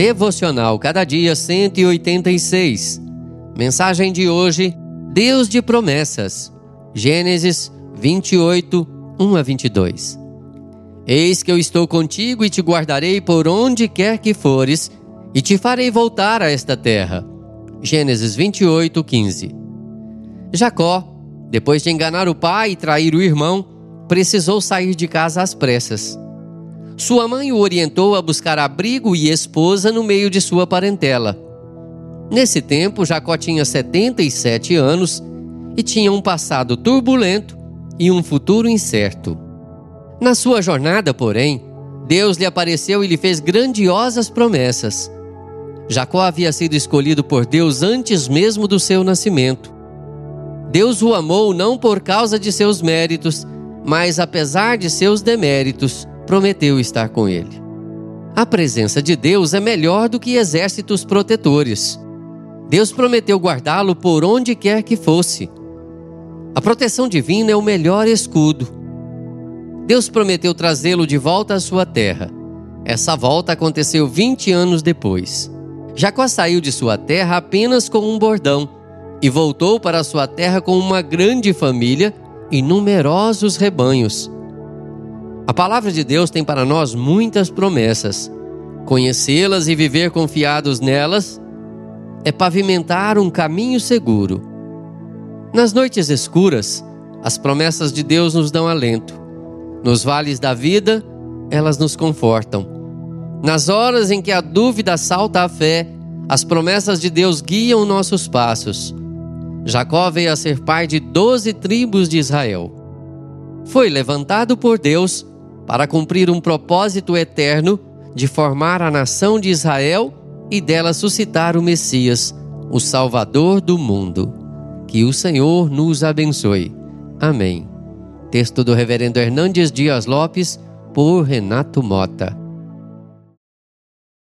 Devocional Cada Dia 186. Mensagem de hoje: Deus de promessas. Gênesis 28, 1 a 22. Eis que eu estou contigo e te guardarei por onde quer que fores, e te farei voltar a esta terra. Gênesis 28, 15. Jacó, depois de enganar o pai e trair o irmão, precisou sair de casa às pressas. Sua mãe o orientou a buscar abrigo e esposa no meio de sua parentela. Nesse tempo, Jacó tinha 77 anos e tinha um passado turbulento e um futuro incerto. Na sua jornada, porém, Deus lhe apareceu e lhe fez grandiosas promessas. Jacó havia sido escolhido por Deus antes mesmo do seu nascimento. Deus o amou não por causa de seus méritos, mas apesar de seus deméritos, prometeu estar com ele. A presença de Deus é melhor do que exércitos protetores. Deus prometeu guardá-lo por onde quer que fosse. A proteção divina é o melhor escudo. Deus prometeu trazê-lo de volta à sua terra. Essa volta aconteceu 20 anos depois. Jacó saiu de sua terra apenas com um bordão e voltou para sua terra com uma grande família e numerosos rebanhos. A palavra de Deus tem para nós muitas promessas. Conhecê-las e viver confiados nelas é pavimentar um caminho seguro. Nas noites escuras, as promessas de Deus nos dão alento. Nos vales da vida, elas nos confortam. Nas horas em que a dúvida assalta a fé, as promessas de Deus guiam nossos passos. Jacó veio a ser pai de doze tribos de Israel. Foi levantado por Deus para cumprir um propósito eterno de formar a nação de Israel e dela suscitar o Messias, o Salvador do mundo. Que o Senhor nos abençoe. Amém. Texto do Reverendo Hernandes Dias Lopes, por Renato Mota.